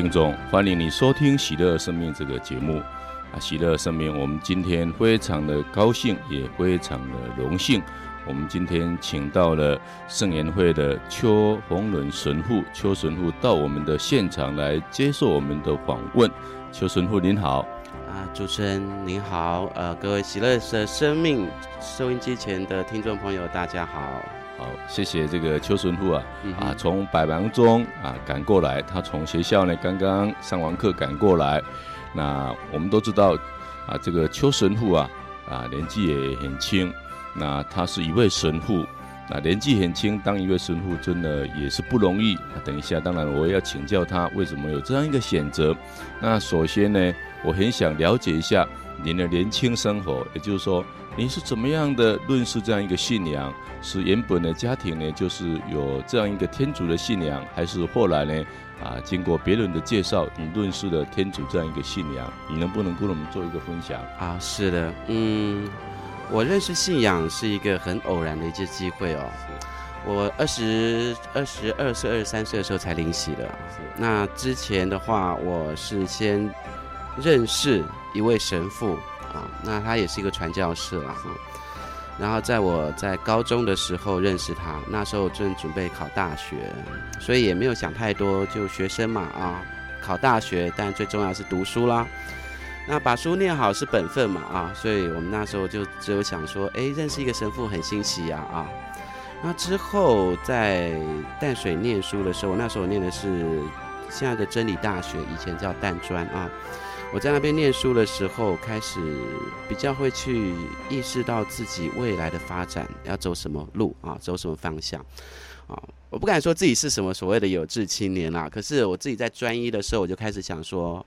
听众，欢迎你收听《喜乐生命》这个节目。啊，喜乐生命，我们今天非常的高兴，也非常的荣幸，我们今天请到了圣言会的邱宏伦神父，邱神父到我们的现场来接受我们的访问。邱神父您好，啊，主持人您好，呃，各位喜乐的生命收音机前的听众朋友，大家好。好，谢谢这个邱神父啊，嗯、啊，从百忙中啊赶过来，他从学校呢刚刚上完课赶过来。那我们都知道啊，这个邱神父啊啊年纪也很轻，那他是一位神父，那年纪很轻当一位神父真的也是不容易。啊、等一下，当然我也要请教他为什么有这样一个选择。那首先呢，我很想了解一下您的年轻生活，也就是说。你是怎么样的认识这样一个信仰？是原本的家庭呢，就是有这样一个天主的信仰，还是后来呢？啊，经过别人的介绍，你认识了天主这样一个信仰？你能不能跟我们做一个分享？啊，是的，嗯，我认识信仰是一个很偶然的一次机会哦。我二十二十二岁、二十三岁的时候才领洗的。那之前的话，我是先认识一位神父。啊，那他也是一个传教士了哈。然后在我在高中的时候认识他，那时候正准备考大学，所以也没有想太多，就学生嘛啊，考大学，但最重要是读书啦。那把书念好是本分嘛啊，所以我们那时候就只有想说，哎，认识一个神父很欣喜呀啊。那之后在淡水念书的时候，那时候念的是现在的真理大学，以前叫淡专啊。我在那边念书的时候，开始比较会去意识到自己未来的发展要走什么路啊，走什么方向啊。我不敢说自己是什么所谓的有志青年啦，可是我自己在专一的时候，我就开始想说，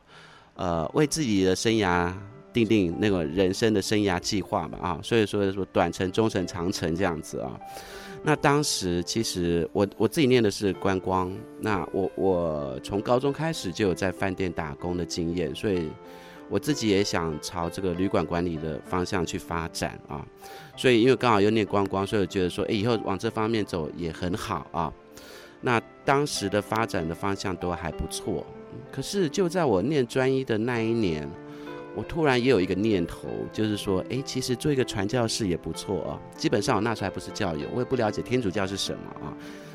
呃，为自己的生涯定定那个人生的生涯计划吧啊。所以说说短程、中程、长程这样子啊。那当时其实我我自己念的是观光，那我我从高中开始就有在饭店打工的经验，所以我自己也想朝这个旅馆管理的方向去发展啊。所以因为刚好又念观光，所以我觉得说，诶，以后往这方面走也很好啊。那当时的发展的方向都还不错，可是就在我念专一的那一年。我突然也有一个念头，就是说，诶，其实做一个传教士也不错啊。基本上我那时候还不是教友，我也不了解天主教是什么啊。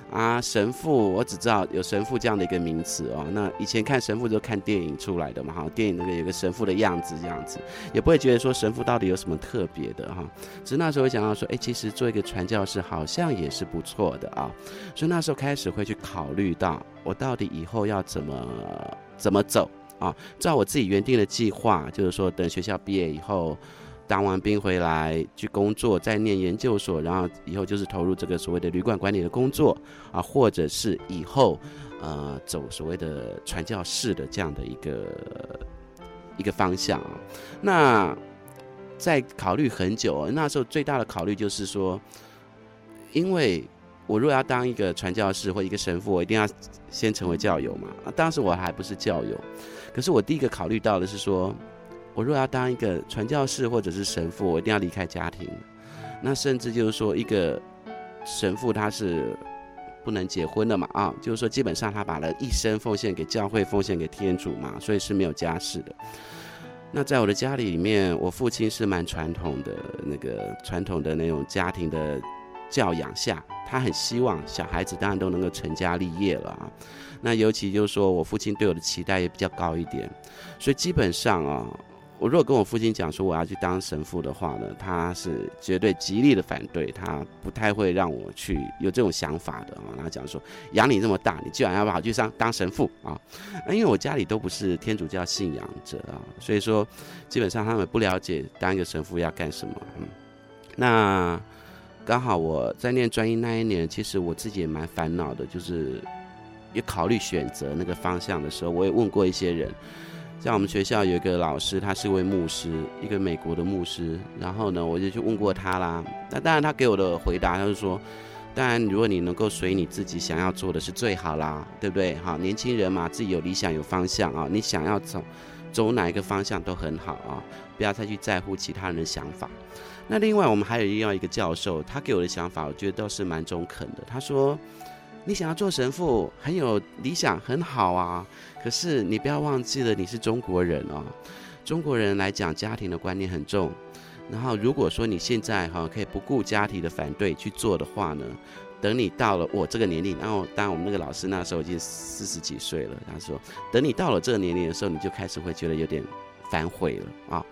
啊，神父，我只知道有神父这样的一个名词哦。那以前看神父都看电影出来的嘛，哈，电影那个有个神父的样子这样子，也不会觉得说神父到底有什么特别的哈。只是那时候会想到说，诶，其实做一个传教士好像也是不错的啊。所以那时候开始会去考虑到，我到底以后要怎么怎么走。啊，照我自己原定的计划，就是说等学校毕业以后，当完兵回来去工作，再念研究所，然后以后就是投入这个所谓的旅馆管理的工作啊，或者是以后呃走所谓的传教士的这样的一个一个方向啊。那在考虑很久，那时候最大的考虑就是说，因为。我如果要当一个传教士或一个神父，我一定要先成为教友嘛。当时我还不是教友，可是我第一个考虑到的是说，我如果要当一个传教士或者是神父，我一定要离开家庭。那甚至就是说，一个神父他是不能结婚的嘛，啊，就是说基本上他把了一生奉献给教会，奉献给天主嘛，所以是没有家室的。那在我的家里里面，我父亲是蛮传统的那个传统的那种家庭的。教养下，他很希望小孩子当然都能够成家立业了啊。那尤其就是说我父亲对我的期待也比较高一点，所以基本上啊，我如果跟我父亲讲说我要去当神父的话呢，他是绝对极力的反对，他不太会让我去有这种想法的啊。然后讲说养你这么大，你居然要把跑去当当神父啊？那因为我家里都不是天主教信仰者啊，所以说基本上他们不了解当一个神父要干什么。嗯，那。刚好我在念专一那一年，其实我自己也蛮烦恼的，就是也考虑选择那个方向的时候，我也问过一些人，像我们学校有一个老师，他是位牧师，一个美国的牧师，然后呢，我就去问过他啦。那当然，他给我的回答，他就说，当然，如果你能够随你自己想要做的是最好啦，对不对？好，年轻人嘛，自己有理想有方向啊，你想要走走哪一个方向都很好啊，不要再去在乎其他人的想法。那另外，我们还有另外一个教授，他给我的想法，我觉得倒是蛮中肯的。他说：“你想要做神父，很有理想，很好啊。可是你不要忘记了，你是中国人哦。中国人来讲，家庭的观念很重。然后如果说你现在哈可以不顾家庭的反对去做的话呢，等你到了我这个年龄，然后当我们那个老师那时候已经四十几岁了，他说，等你到了这个年龄的时候，你就开始会觉得有点反悔了啊。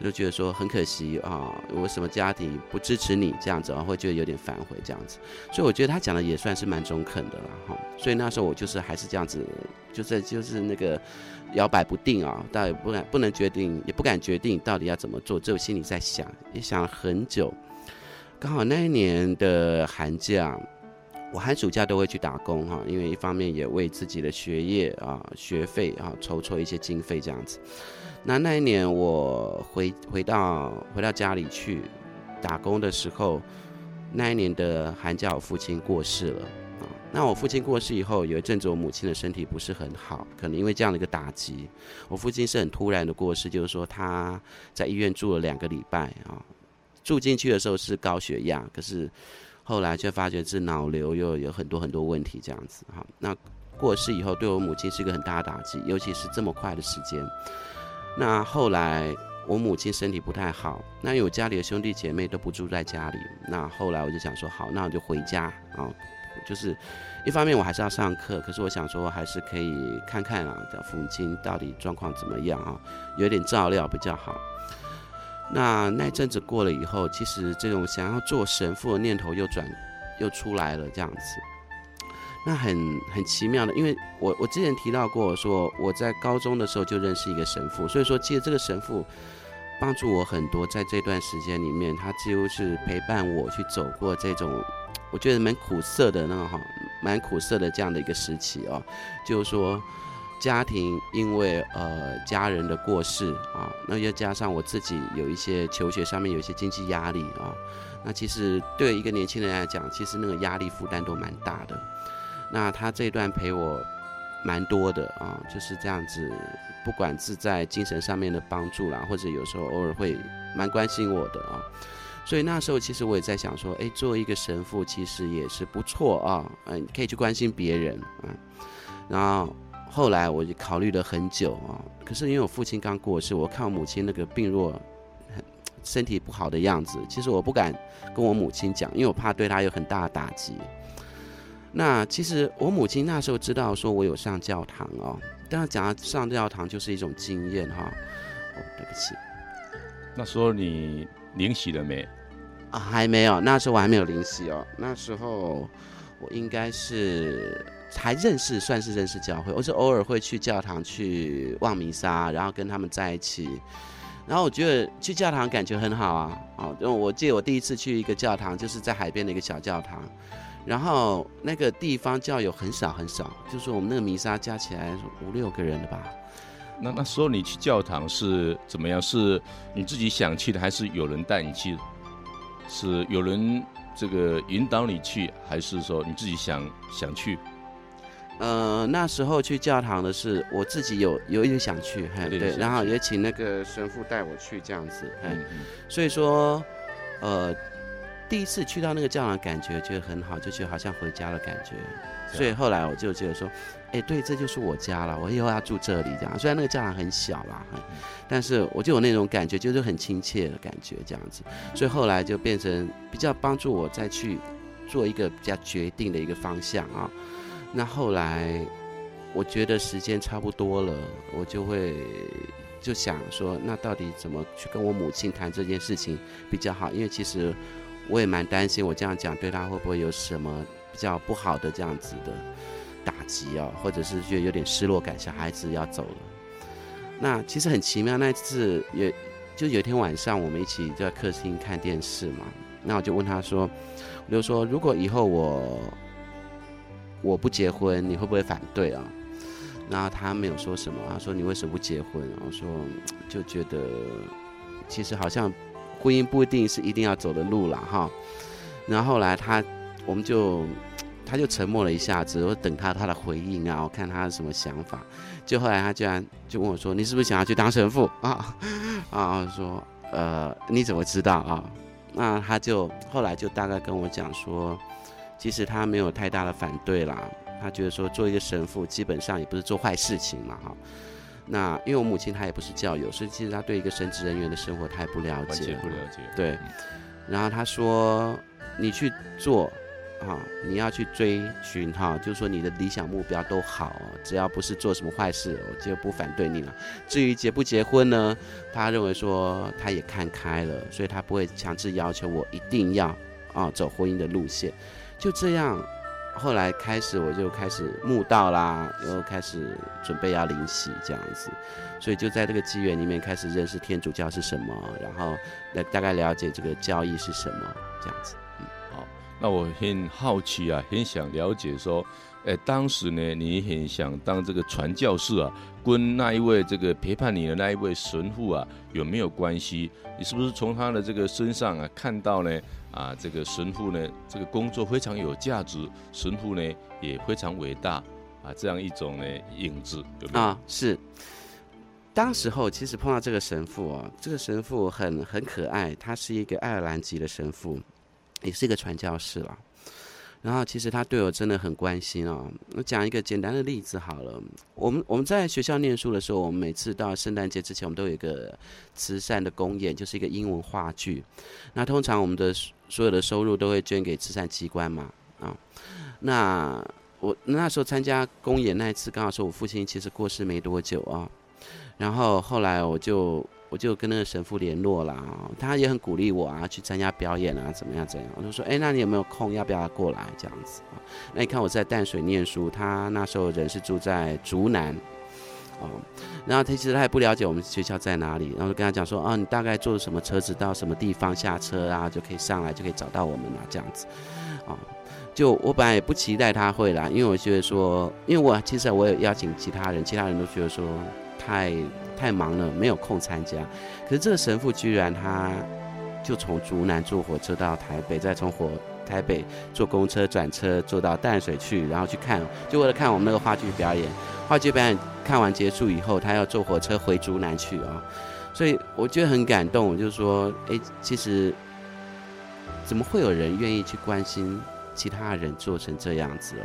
就觉得说很可惜啊，为什么家庭不支持你这样子啊？会觉得有点反悔这样子，所以我觉得他讲的也算是蛮中肯的了哈。所以那时候我就是还是这样子，就是就是那个摇摆不定啊，但也不敢不能决定，也不敢决定到底要怎么做，只有心里在想，也想了很久。刚好那一年的寒假，我寒暑假都会去打工哈，因为一方面也为自己的学业啊学费啊筹措一些经费这样子。那那一年我回回到回到家里去打工的时候，那一年的寒假我父亲过世了啊。那我父亲过世以后，有一阵子我母亲的身体不是很好，可能因为这样的一个打击，我父亲是很突然的过世，就是说他在医院住了两个礼拜啊。住进去的时候是高血压，可是后来却发觉是脑瘤，又有很多很多问题这样子哈。那过世以后，对我母亲是一个很大的打击，尤其是这么快的时间。那后来我母亲身体不太好，那有家里的兄弟姐妹都不住在家里，那后来我就想说，好，那我就回家啊，就是一方面我还是要上课，可是我想说还是可以看看啊，父母亲到底状况怎么样啊，有点照料比较好。那那阵子过了以后，其实这种想要做神父的念头又转又出来了，这样子。那很很奇妙的，因为我我之前提到过，说我在高中的时候就认识一个神父，所以说其实这个神父帮助我很多，在这段时间里面，他几乎是陪伴我去走过这种我觉得蛮苦涩的那个哈，蛮苦涩的这样的一个时期哦，就是说家庭因为呃家人的过世啊，那又加上我自己有一些求学上面有一些经济压力啊，那其实对一个年轻人来讲，其实那个压力负担都蛮大的。那他这段陪我蛮多的啊，就是这样子，不管是在精神上面的帮助啦，或者有时候偶尔会蛮关心我的啊，所以那时候其实我也在想说，哎，作为一个神父其实也是不错啊，嗯，可以去关心别人啊。然后后来我就考虑了很久啊，可是因为我父亲刚过世，我看我母亲那个病弱、身体不好的样子，其实我不敢跟我母亲讲，因为我怕对她有很大的打击。那其实我母亲那时候知道说我有上教堂哦，但是讲到上教堂就是一种经验哈。哦，对不起，那时候你灵洗了没？啊，还没有，那时候我还没有灵洗哦。那时候我应该是还认识，算是认识教会，我是偶尔会去教堂去望弥撒，然后跟他们在一起。然后我觉得去教堂感觉很好啊。哦，因为我记得我第一次去一个教堂，就是在海边的一个小教堂。然后那个地方教友很少很少，就是我们那个弥撒加起来五六个人的吧。那那时候你去教堂是怎么样？是你自己想去的，还是有人带你去？是有人这个引导你去，还是说你自己想想去？呃，那时候去教堂的是我自己有有一点想去，嘿，对，对，然后也请那个神父带我去这样子，嗯嗯，所以说，呃。第一次去到那个教堂，感觉觉得很好，就觉得好像回家的感觉。所以后来我就觉得说，哎，对，这就是我家了，我以后要住这里这样。虽然那个教堂很小啦，但是我就有那种感觉，就是很亲切的感觉这样子。所以后来就变成比较帮助我再去做一个比较决定的一个方向啊。那后来我觉得时间差不多了，我就会就想说，那到底怎么去跟我母亲谈这件事情比较好？因为其实。我也蛮担心，我这样讲对他会不会有什么比较不好的这样子的打击啊，或者是觉得有点失落感，小孩子要走了。那其实很奇妙，那一次也就有一天晚上，我们一起在客厅看电视嘛。那我就问他说：“我就说，如果以后我我不结婚，你会不会反对啊？”然后他没有说什么，他说：“你为什么不结婚？”我说：“就觉得其实好像。”婚姻不一定是一定要走的路了哈，然后后来他，我们就，他就沉默了一下子，我等他他的回应啊，我看他什么想法。就后来他居然就问我说：“你是不是想要去当神父啊？”啊，说呃，你怎么知道啊？那他就后来就大概跟我讲说，其实他没有太大的反对啦。他觉得说做一个神父基本上也不是做坏事情嘛，哈。那因为我母亲她也不是教友，所以其实她对一个神职人员的生活她也不了解，不了解。对。然后她说：“你去做。”哈，你要去追寻哈，就是说你的理想目标都好，只要不是做什么坏事，我就不反对你了。至于结不结婚呢，她认为说她也看开了，所以她不会强制要求我一定要啊走婚姻的路线。就这样，后来开始我就开始慕道啦，又开始准备要灵洗这样子，所以就在这个机缘里面开始认识天主教是什么，然后来大概了解这个教义是什么这样子。嗯，好那我很好奇啊，很想了解说，诶，当时呢，你很想当这个传教士啊，跟那一位这个陪伴你的那一位神父啊，有没有关系？你是不是从他的这个身上啊，看到呢，啊，这个神父呢，这个工作非常有价值，神父呢也非常伟大啊，这样一种呢影子，对不对？啊，是。当时候其实碰到这个神父啊，这个神父很很可爱，他是一个爱尔兰籍的神父。也是一个传教士了，然后其实他对我真的很关心哦。我讲一个简单的例子好了，我们我们在学校念书的时候，我们每次到圣诞节之前，我们都有一个慈善的公演，就是一个英文话剧。那通常我们的所有的收入都会捐给慈善机关嘛，啊，那我那时候参加公演那一次，刚好是我父亲其实过世没多久啊，然后后来我就。我就跟那个神父联络了，他也很鼓励我啊，去参加表演啊，怎么样怎样？我就说，哎，那你有没有空？要不要过来这样子啊？那你看我在淡水念书，他那时候人是住在竹南，哦，然后他其实他也不了解我们学校在哪里，然后就跟他讲说，啊，你大概坐什么车子到什么地方下车啊，就可以上来，就可以找到我们了这样子，啊，就我本来也不期待他会来，因为我觉得说，因为我其实我有邀请其他人，其他人都觉得说太。太忙了，没有空参加。可是这个神父居然他，就从竹南坐火车到台北，再从火台北坐公车转车坐到淡水去，然后去看，就为了看我们那个话剧表演。话剧表演看完结束以后，他要坐火车回竹南去啊。所以我觉得很感动，我就说，哎，其实怎么会有人愿意去关心其他人做成这样子哦？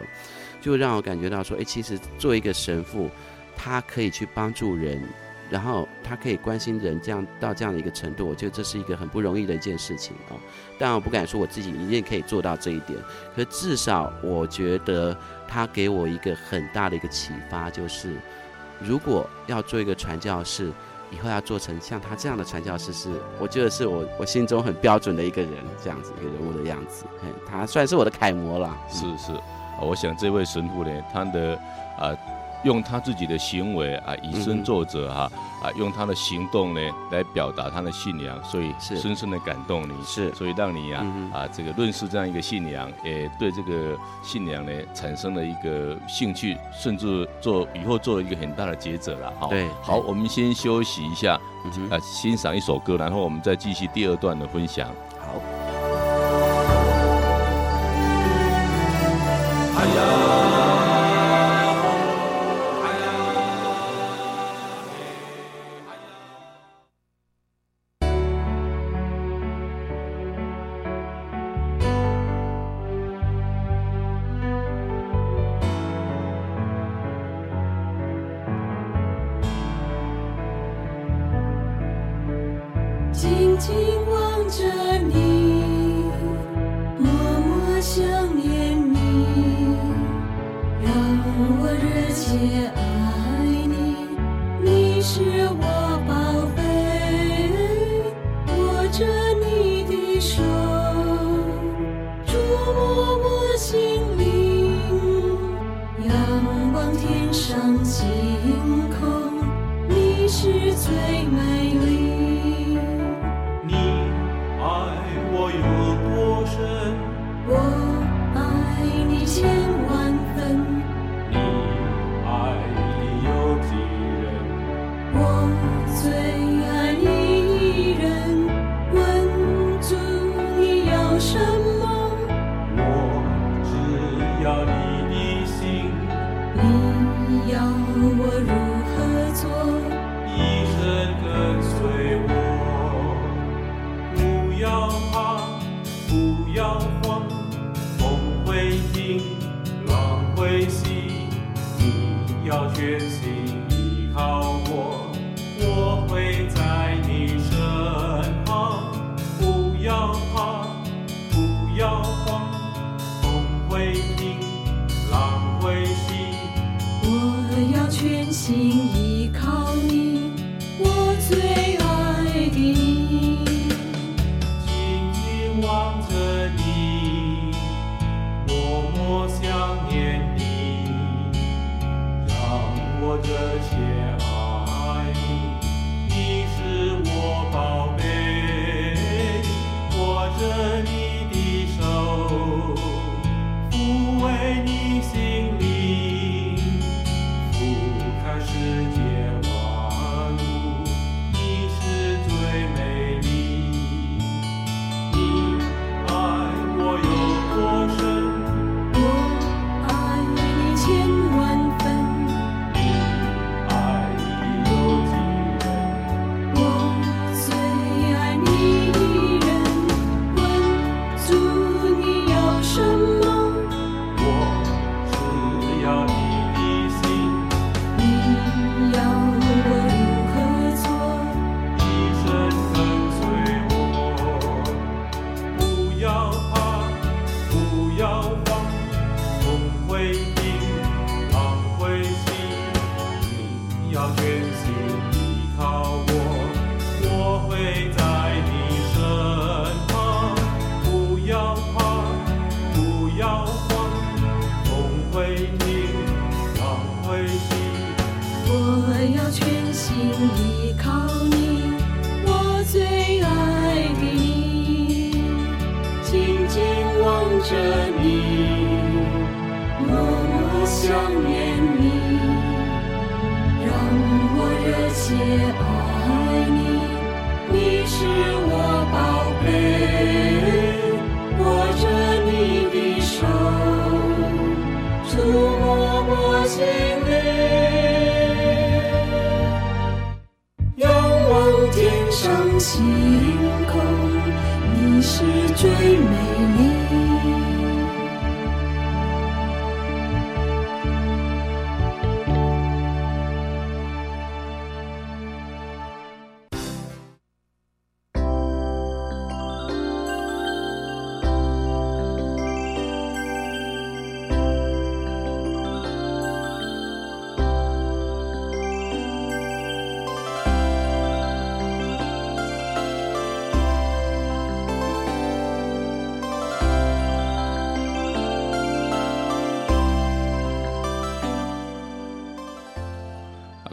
就让我感觉到说，哎，其实做一个神父，他可以去帮助人。然后他可以关心人，这样到这样的一个程度，我觉得这是一个很不容易的一件事情啊。当然我不敢说我自己一定可以做到这一点，可至少我觉得他给我一个很大的一个启发，就是如果要做一个传教士，以后要做成像他这样的传教士，是我觉得是我我心中很标准的一个人，这样子一个人物的样子。他算是我的楷模了。是是，我想这位神父呢，他的啊。用他自己的行为啊，以身作则哈，啊，用他的行动呢来表达他的信仰，所以深深的感动你，是，所以让你呀啊，啊这个认识这样一个信仰，也对这个信仰呢产生了一个兴趣，甚至做以后做了一个很大的抉择了。哈，对，好，我们先休息一下，啊，欣赏一首歌，然后我们再继续第二段的分享。好。哎呀。天上星空你是最美丽。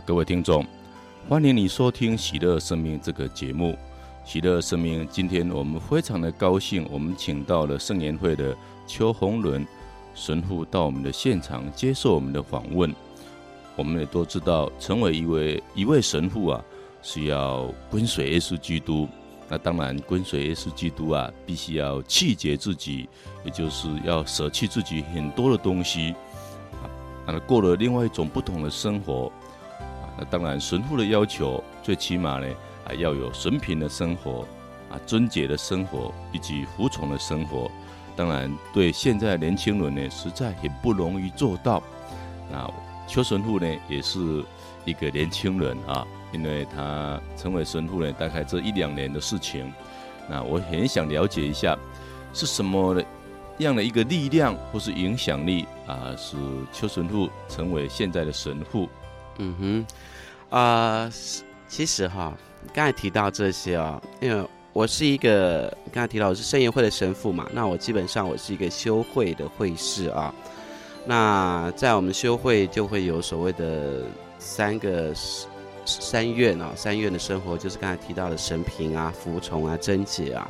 各位听众，欢迎你收听《喜乐生命》这个节目。喜乐生命，今天我们非常的高兴，我们请到了圣言会的邱宏伦神父到我们的现场接受我们的访问。我们也都知道，成为一位一位神父啊，是要跟随耶稣基督。那当然，跟随耶稣基督啊，必须要弃绝自己，也就是要舍弃自己很多的东西啊，过了另外一种不同的生活。那当然，神父的要求最起码呢，啊，要有神贫的生活，啊，贞洁的生活，以及服从的生活。当然，对现在年轻人呢，实在很不容易做到。那邱神父呢，也是一个年轻人啊，因为他成为神父呢，大概这一两年的事情。那我很想了解一下，是什么样的一个力量或是影响力啊，使邱神父成为现在的神父？嗯哼，啊、呃，其实哈，刚才提到这些啊，因为我是一个刚才提到我是圣言会的神父嘛，那我基本上我是一个修会的会士啊。那在我们修会就会有所谓的三个三愿啊，三愿的生活就是刚才提到的神贫啊、服从啊、贞洁啊。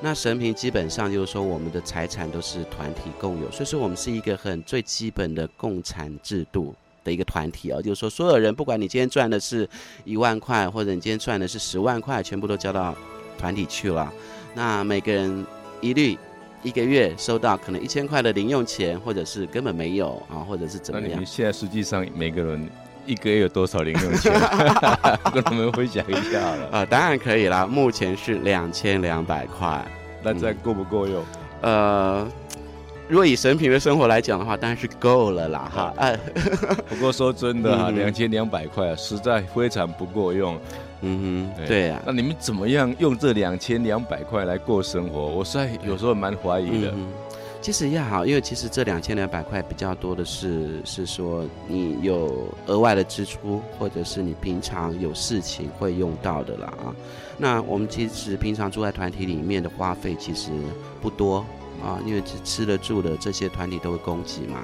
那神贫基本上就是说我们的财产都是团体共有，所以说我们是一个很最基本的共产制度的一个团体啊，就是说所有人不管你今天赚的是一万块，或者你今天赚的是十万块，全部都交到团体去了。那每个人一律。一个月收到可能一千块的零用钱，或者是根本没有啊，或者是怎么样？那你们现在实际上每个人一个月有多少零用钱？跟他们分享一下了。啊、呃，当然可以啦。目前是两千两百块，那这样够不够用？呃，若以神平的生活来讲的话，当然是够了啦，哈。哎，不过说真的哈，两千两百块实在非常不够用。嗯哼，对呀。那你们怎么样用这两千两百块来过生活？我实在有时候蛮怀疑的。其实也好，因为其实这两千两百块比较多的是，是说你有额外的支出，或者是你平常有事情会用到的啦啊。那我们其实平常住在团体里面的花费其实不多啊，因为吃吃得住的这些团体都会供给嘛，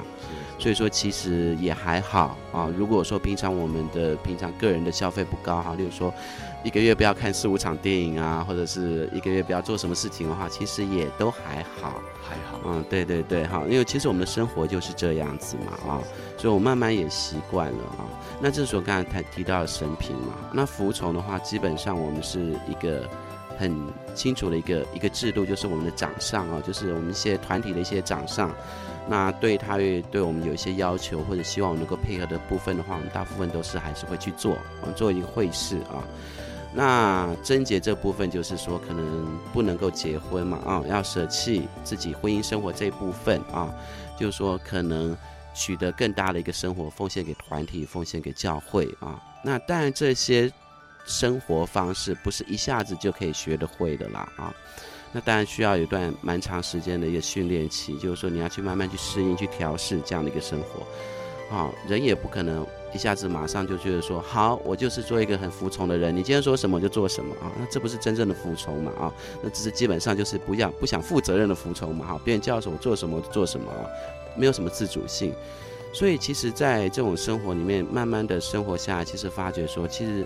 所以说其实也还好啊。如果说平常我们的平常个人的消费不高哈，例如说。一个月不要看四五场电影啊，或者是一个月不要做什么事情的话，其实也都还好，还好。嗯，对对对，哈，因为其实我们的生活就是这样子嘛，啊，所以我慢慢也习惯了啊。那这时候刚才提到了神评嘛，那服从的话，基本上我们是一个很清楚的一个一个制度，就是我们的长上啊，就是我们一些团体的一些长上，那对他会对我们有一些要求，或者希望能够配合的部分的话，我们大部分都是还是会去做，我们做一个会事啊。那贞洁这部分就是说，可能不能够结婚嘛，啊，要舍弃自己婚姻生活这一部分啊，就是说可能取得更大的一个生活，奉献给团体，奉献给教会啊。那当然这些生活方式不是一下子就可以学得会的啦啊。那当然需要有一段蛮长时间的一个训练期，就是说你要去慢慢去适应、去调试这样的一个生活啊，人也不可能。一下子马上就觉得说好，我就是做一个很服从的人，你今天说什么就做什么啊？那这不是真正的服从嘛啊？那只是基本上就是不要不想负责任的服从嘛哈。别人叫什么做什么就做什么啊，没有什么自主性。所以其实，在这种生活里面，慢慢的生活下来，其实发觉说，其实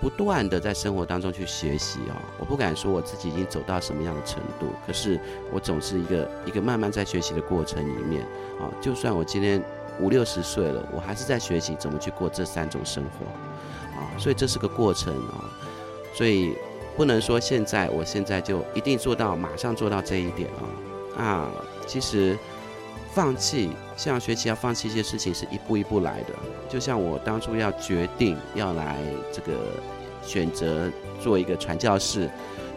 不断的在生活当中去学习啊。我不敢说我自己已经走到什么样的程度，可是我总是一个一个慢慢在学习的过程里面啊。就算我今天。五六十岁了，我还是在学习怎么去过这三种生活，啊，所以这是个过程啊，所以不能说现在我现在就一定做到，马上做到这一点啊，啊，其实放弃像学习要放弃一些事情是一步一步来的，就像我当初要决定要来这个选择做一个传教士，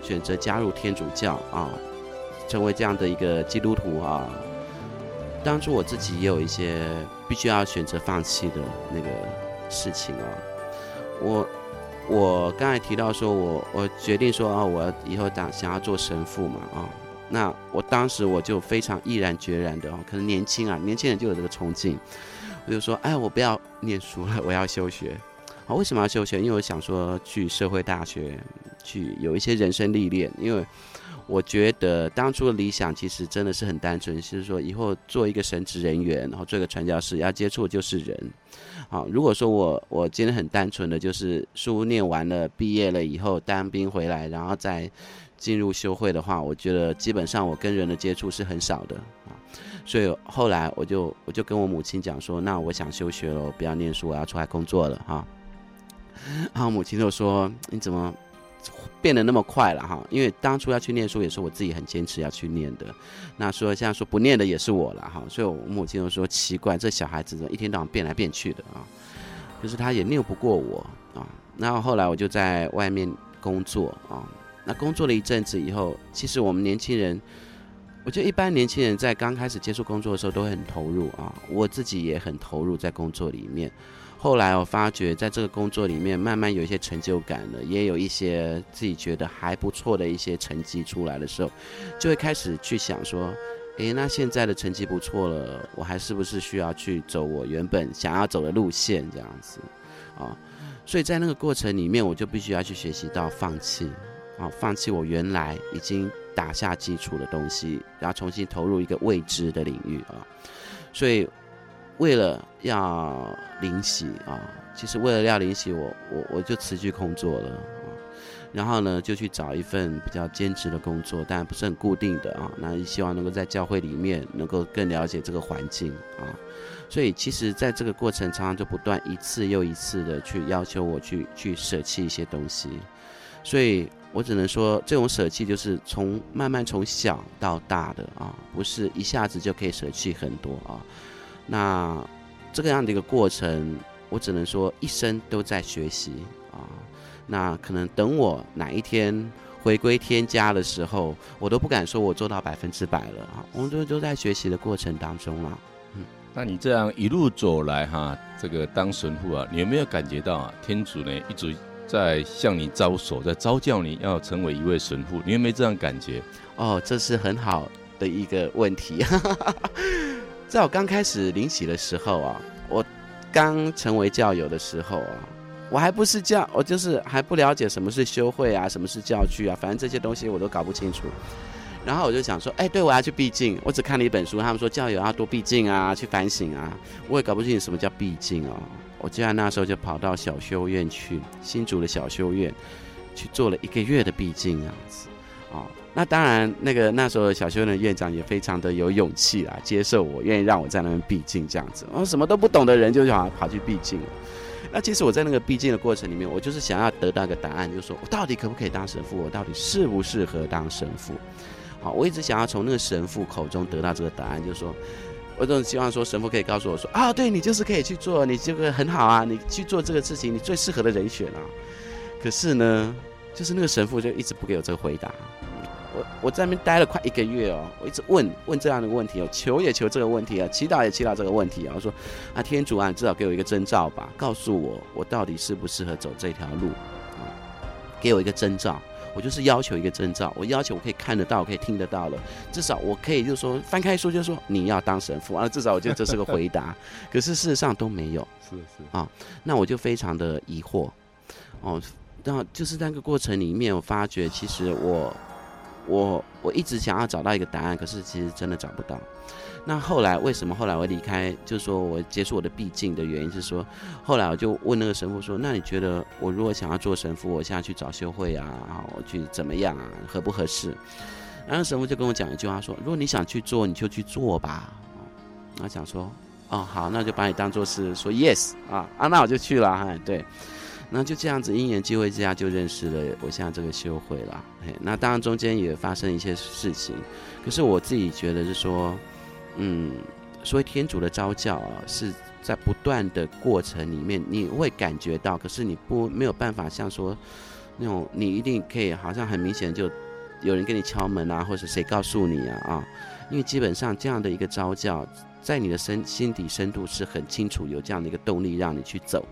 选择加入天主教啊，成为这样的一个基督徒啊。当初我自己也有一些必须要选择放弃的那个事情啊，我我刚才提到说我我决定说啊，我以后当想要做神父嘛啊，那我当时我就非常毅然决然的哦，可能年轻啊，年轻人就有这个冲劲，我就说哎，我不要念书了，我要休学。好，为什么要休学？因为我想说去社会大学去有一些人生历练，因为。我觉得当初的理想其实真的是很单纯，是说以后做一个神职人员，然后做一个传教士，要接触的就是人。好，如果说我我今天很单纯的就是书念完了，毕业了以后当兵回来，然后再进入修会的话，我觉得基本上我跟人的接触是很少的。所以后来我就我就跟我母亲讲说，那我想休学了，我不要念书，我要出来工作了哈。然后母亲就说，你怎么？变得那么快了哈，因为当初要去念书也是我自己很坚持要去念的。那说现在说不念的也是我了哈，所以我母亲就说奇怪，这小孩子怎么一天到晚变来变去的啊？就是他也拗不过我啊。然后后来我就在外面工作啊。那工作了一阵子以后，其实我们年轻人，我觉得一般年轻人在刚开始接触工作的时候都会很投入啊，我自己也很投入在工作里面。后来我发觉，在这个工作里面，慢慢有一些成就感了，也有一些自己觉得还不错的一些成绩出来的时候，就会开始去想说，诶，那现在的成绩不错了，我还是不是需要去走我原本想要走的路线这样子，啊，所以在那个过程里面，我就必须要去学习到放弃，啊，放弃我原来已经打下基础的东西，然后重新投入一个未知的领域啊，所以。为了要领洗啊，其实为了要领洗，我我我就辞去工作了啊，然后呢就去找一份比较兼职的工作，但不是很固定的啊。那希望能够在教会里面能够更了解这个环境啊。所以其实在这个过程，常常就不断一次又一次的去要求我去去舍弃一些东西。所以我只能说，这种舍弃就是从慢慢从小到大的啊，不是一下子就可以舍弃很多啊。那这个样的一个过程，我只能说一生都在学习啊。那可能等我哪一天回归天家的时候，我都不敢说我做到百分之百了啊，我们都都在学习的过程当中了。嗯，那你这样一路走来哈，这个当神父啊，你有没有感觉到啊，天主呢一直在向你招手，在招叫你要成为一位神父？你有没有这样感觉？哦，这是很好的一个问题。在我刚开始领洗的时候啊，我刚成为教友的时候啊。我还不是教，我就是还不了解什么是修会啊，什么是教区啊，反正这些东西我都搞不清楚。然后我就想说，哎，对，我要去闭境。我只看了一本书，他们说教友要多闭境啊，去反省啊。我也搞不清楚什么叫闭境哦。我竟然那时候就跑到小修院去，新竹的小修院，去做了一个月的闭境这样子。哦，那当然，那个那时候小修院的院长也非常的有勇气啦，接受我，愿意让我在那边闭境这样子。我什么都不懂的人，就想跑去闭境了。那其实我在那个闭经的过程里面，我就是想要得到一个答案，就是说我到底可不可以当神父？我到底适不适合当神父？好，我一直想要从那个神父口中得到这个答案，就是说，我总希望说神父可以告诉我说啊，对，你就是可以去做，你这个很好啊，你去做这个事情，你最适合的人选啊。可是呢，就是那个神父就一直不给我这个回答。我我在那边待了快一个月哦，我一直问问这样的问题哦，求也求这个问题啊，祈祷也祈祷这个问题啊。我说啊，天主啊，你至少给我一个征兆吧，告诉我我到底适不适合走这条路啊？给我一个征兆，我就是要求一个征兆，我要求我可以看得到，我可以听得到了，至少我可以就是说翻开书就说你要当神父啊，至少我觉得这是个回答。可是事实上都没有，是是啊，那我就非常的疑惑哦。那就是那个过程里面，我发觉其实我。我我一直想要找到一个答案，可是其实真的找不到。那后来为什么后来我离开？就是说我结束我的闭境的原因是说，后来我就问那个神父说：“那你觉得我如果想要做神父，我现在去找修会啊，我去怎么样啊，合不合适？”然后神父就跟我讲一句话说：“如果你想去做，你就去做吧。”然后讲说：“哦，好，那就把你当做是说 yes 啊啊，那我就去了。”哎，对。那就这样子，因缘际会之下就认识了我现在这个修会了。嘿，那当然中间也发生一些事情，可是我自己觉得是说，嗯，所以天主的召教啊，是在不断的过程里面，你会感觉到，可是你不没有办法像说那种你一定可以，好像很明显就有人给你敲门啊，或者谁告诉你啊啊，因为基本上这样的一个召教。在你的深心底深度是很清楚有这样的一个动力让你去走，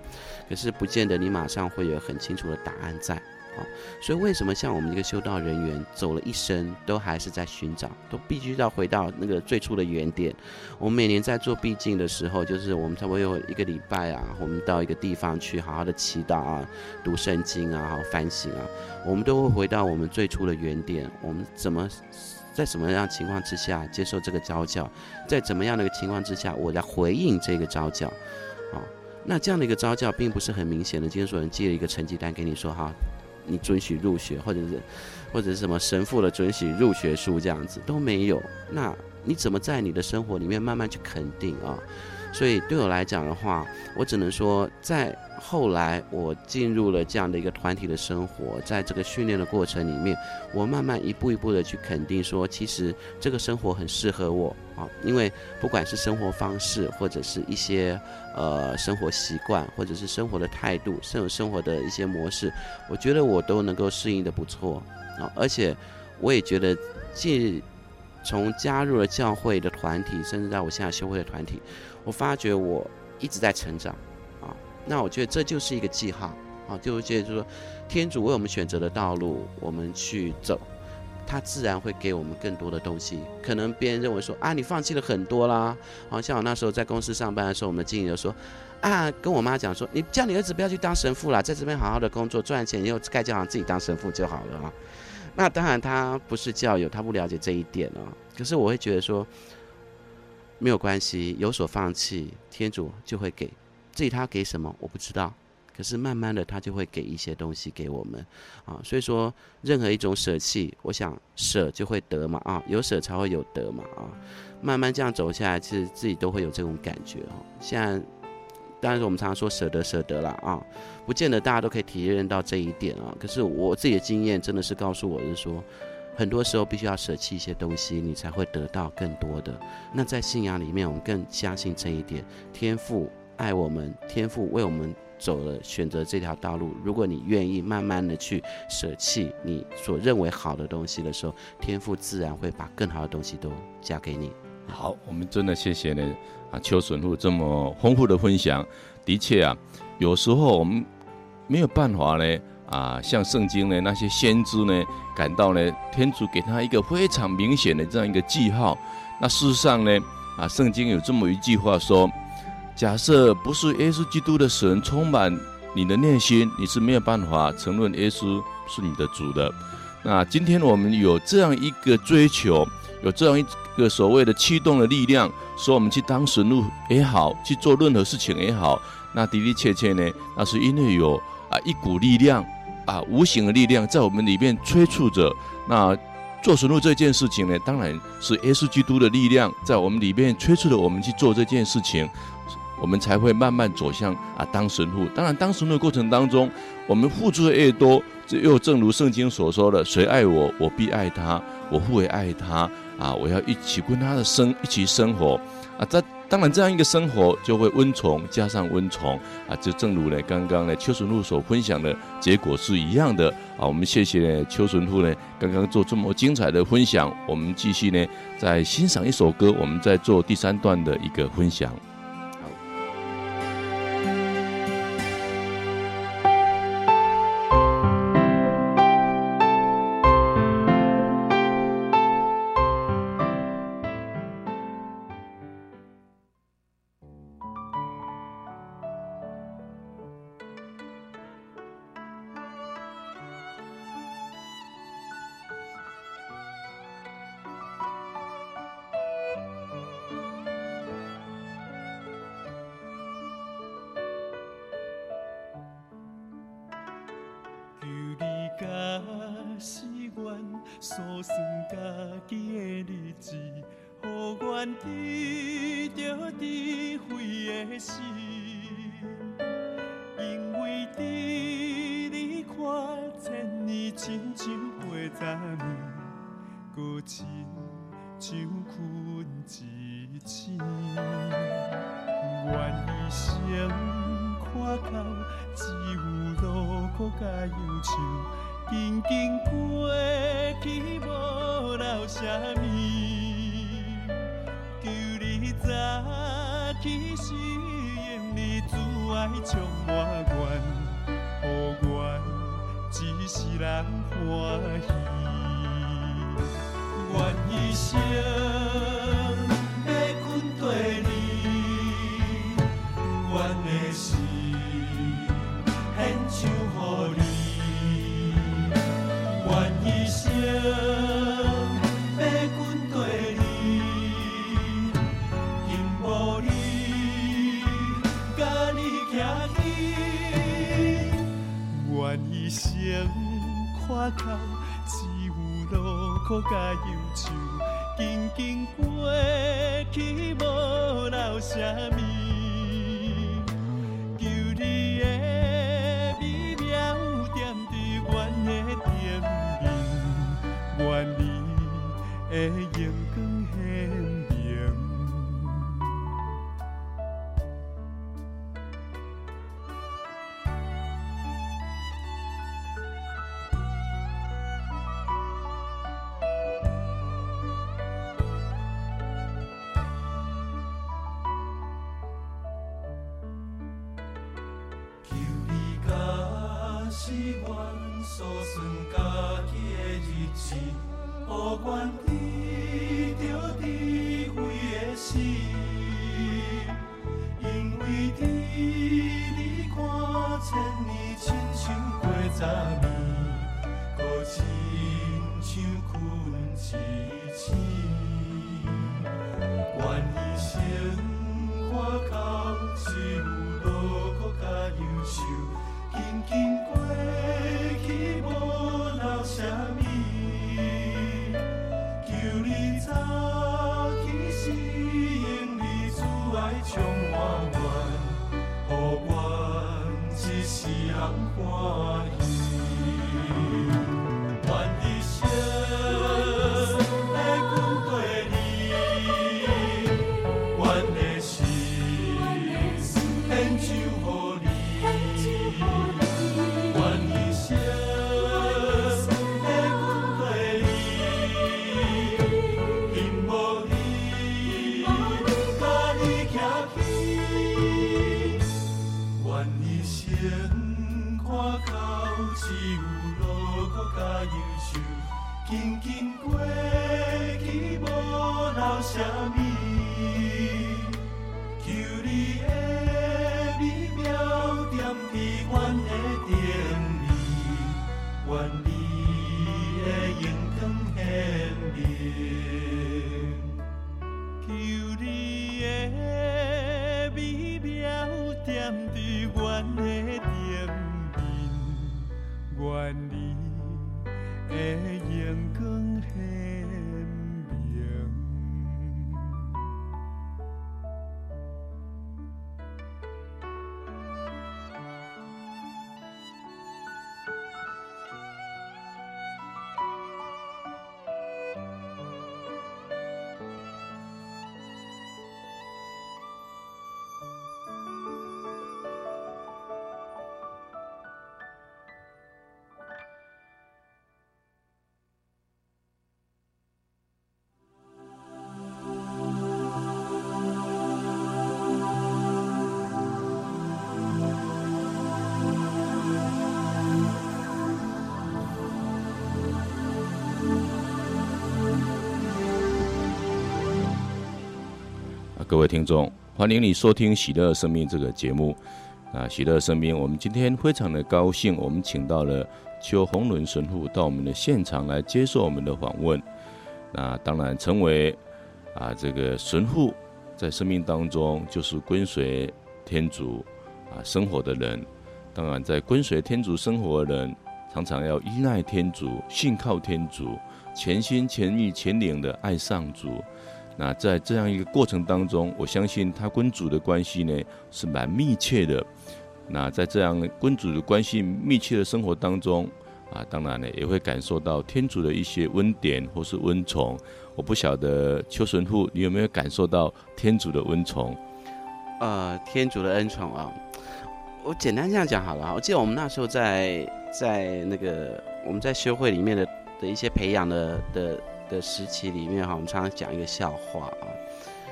可是不见得你马上会有很清楚的答案在啊。所以为什么像我们这个修道人员走了一生都还是在寻找，都必须要回到那个最初的原点。我们每年在做闭境的时候，就是我们差不多有一个礼拜啊，我们到一个地方去好好的祈祷啊、读圣经啊、好反省啊，我们都会回到我们最初的原点，我们怎么？在什么样情况之下接受这个招教？在怎么样的一个情况之下，我来回应这个招教？啊，那这样的一个招教并不是很明显的。今天有人寄了一个成绩单给你说，哈，你准许入学，或者是或者是什么神父的准许入学书这样子都没有。那你怎么在你的生活里面慢慢去肯定啊？所以对我来讲的话，我只能说在。后来我进入了这样的一个团体的生活，在这个训练的过程里面，我慢慢一步一步的去肯定说，其实这个生活很适合我啊，因为不管是生活方式，或者是一些呃生活习惯，或者是生活的态度，甚至生活的一些模式，我觉得我都能够适应的不错啊，而且我也觉得，既从加入了教会的团体，甚至到我现在修会的团体，我发觉我一直在成长啊。那我觉得这就是一个记号，啊，就是觉得就是说，天主为我们选择的道路，我们去走，他自然会给我们更多的东西。可能别人认为说啊，你放弃了很多啦，好像我那时候在公司上班的时候，我们经理就说，啊，跟我妈讲说，你叫你儿子不要去当神父了，在这边好好的工作赚钱，以后盖教堂自己当神父就好了啊。那当然他不是教友，他不了解这一点啊。可是我会觉得说，没有关系，有所放弃，天主就会给。至于他给什么，我不知道。可是慢慢的，他就会给一些东西给我们，啊，所以说任何一种舍弃，我想舍就会得嘛，啊，有舍才会有得嘛，啊，慢慢这样走下来，其实自己都会有这种感觉哦。现在，当然我们常常说舍得舍得了啊，不见得大家都可以体验到这一点啊。可是我自己的经验真的是告诉我，是说很多时候必须要舍弃一些东西，你才会得到更多的。那在信仰里面，我们更相信这一点，天父。爱我们，天父为我们走了，选择这条道路，如果你愿意慢慢的去舍弃你所认为好的东西的时候，天赋自然会把更好的东西都加给你。好，我们真的谢谢呢啊邱神父这么丰富的分享。的确啊，有时候我们没有办法呢啊，像圣经呢那些先知呢感到呢天主给他一个非常明显的这样一个记号。那事实上呢啊，圣经有这么一句话说。假设不是耶稣基督的神充满你的内心，你是没有办法承认耶稣是你的主的。那今天我们有这样一个追求，有这样一个所谓的驱动的力量，说我们去当神路也好，去做任何事情也好，那的的确确呢，那是因为有啊一股力量啊无形的力量在我们里面催促着。那做神路这件事情呢，当然是耶稣基督的力量在我们里面催促着我们去做这件事情。我们才会慢慢走向啊当神父。当然，当神父的过程当中，我们付出的越多，这又正如圣经所说的：“谁爱我，我必爱他；我父也爱他。”啊，我要一起跟他的生一起生活啊。这当然，这样一个生活就会温从加上温从啊。就正如呢刚刚呢邱神父所分享的结果是一样的啊。我们谢谢呢邱神父呢刚刚做这么精彩的分享。我们继续呢再欣赏一首歌，我们再做第三段的一个分享。愿一生只有路途甲忧愁，紧紧过去无留什么。各位听众，欢迎你收听《喜乐生命》这个节目。啊，喜乐生命，我们今天非常的高兴，我们请到了邱宏伦神父到我们的现场来接受我们的访问。那当然，成为啊这个神父，在生命当中就是跟随天主啊生活的人。当然，在跟随天主生活的人，常常要依赖天主、信靠天主，全心全意全灵的爱上主。那在这样一个过程当中，我相信他跟主的关系呢是蛮密切的。那在这样跟主的关系密切的生活当中，啊，当然呢也会感受到天主的一些恩典或是恩宠。我不晓得邱神父，你有没有感受到天主的恩宠？呃，天主的恩宠啊，我简单这样讲好了。我记得我们那时候在在那个我们在修会里面的的一些培养的的的时期里面哈，我们常常讲一个笑话啊。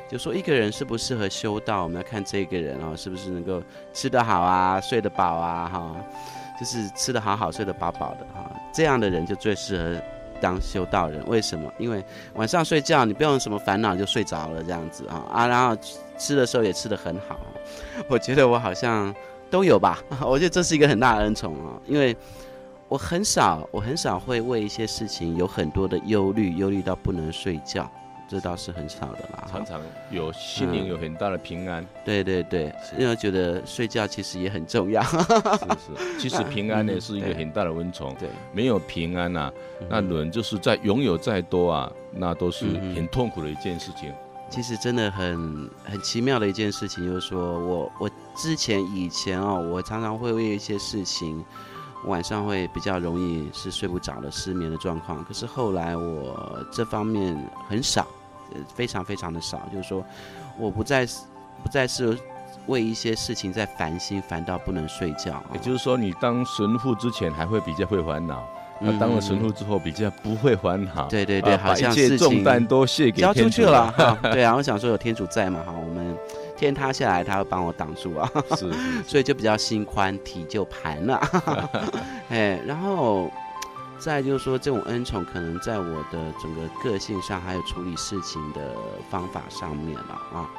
就说一个人适不适合修道，我们要看这个人啊，是不是能够吃得好啊，睡得饱啊，哈，就是吃得好好，睡得饱饱的哈，这样的人就最适合当修道人。为什么？因为晚上睡觉你不用什么烦恼就睡着了，这样子啊啊，然后吃的时候也吃得很好。我觉得我好像都有吧，我觉得这是一个很大的恩宠啊，因为我很少，我很少会为一些事情有很多的忧虑，忧虑到不能睡觉。这倒是很少的啦，常常有心灵有很大的平安。嗯、对对对，因为觉得睡觉其实也很重要。是是，其实平安呢、嗯、是一个很大的温床。对，没有平安啊，那人就是在拥有再多啊，那都是很痛苦的一件事情。嗯、其实真的很很奇妙的一件事情，就是说我我之前以前哦，我常常会为一些事情。晚上会比较容易是睡不着的失眠的状况，可是后来我这方面很少，呃，非常非常的少，就是说我不再不再是为一些事情在烦心，烦到不能睡觉。也就是说，你当神父之前还会比较会烦恼，那、嗯、当了神父之后比较不会烦恼。对对对，啊、好像把一切重担都卸给。交出去了。哈，对啊，我想说有天主在嘛，哈，我们。天塌下来，他会帮我挡住啊，是，所以就比较心宽体就盘了，哎，然后再就是说，这种恩宠可能在我的整个个性上，还有处理事情的方法上面了啊。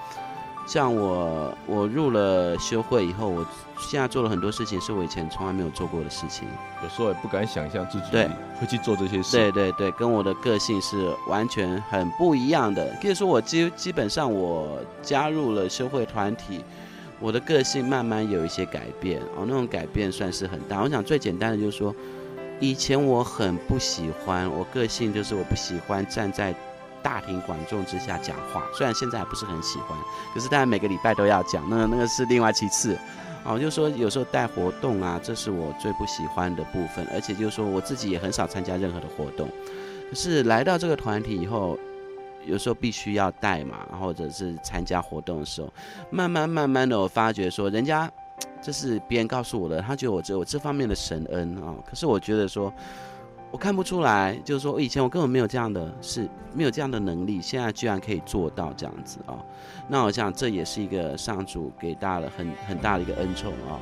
像我，我入了修会以后，我现在做了很多事情，是我以前从来没有做过的事情。有时候也不敢想象自己会去做这些事。对对对，跟我的个性是完全很不一样的。可以说，我基基本上我加入了修会团体，我的个性慢慢有一些改变哦，那种改变算是很大。我想最简单的就是说，以前我很不喜欢，我个性就是我不喜欢站在。大庭广众之下讲话，虽然现在还不是很喜欢，可是大家每个礼拜都要讲，那那个是另外其次。哦，就是说有时候带活动啊，这是我最不喜欢的部分，而且就是说我自己也很少参加任何的活动。可是来到这个团体以后，有时候必须要带嘛，或者是参加活动的时候，慢慢慢慢的我发觉说，人家这是别人告诉我的，他觉得我只有这方面的神恩啊，可是我觉得说。我看不出来，就是说，以前我根本没有这样的事，没有这样的能力，现在居然可以做到这样子、哦！那我想这也是一个上主给大了很很大的一个恩宠、哦。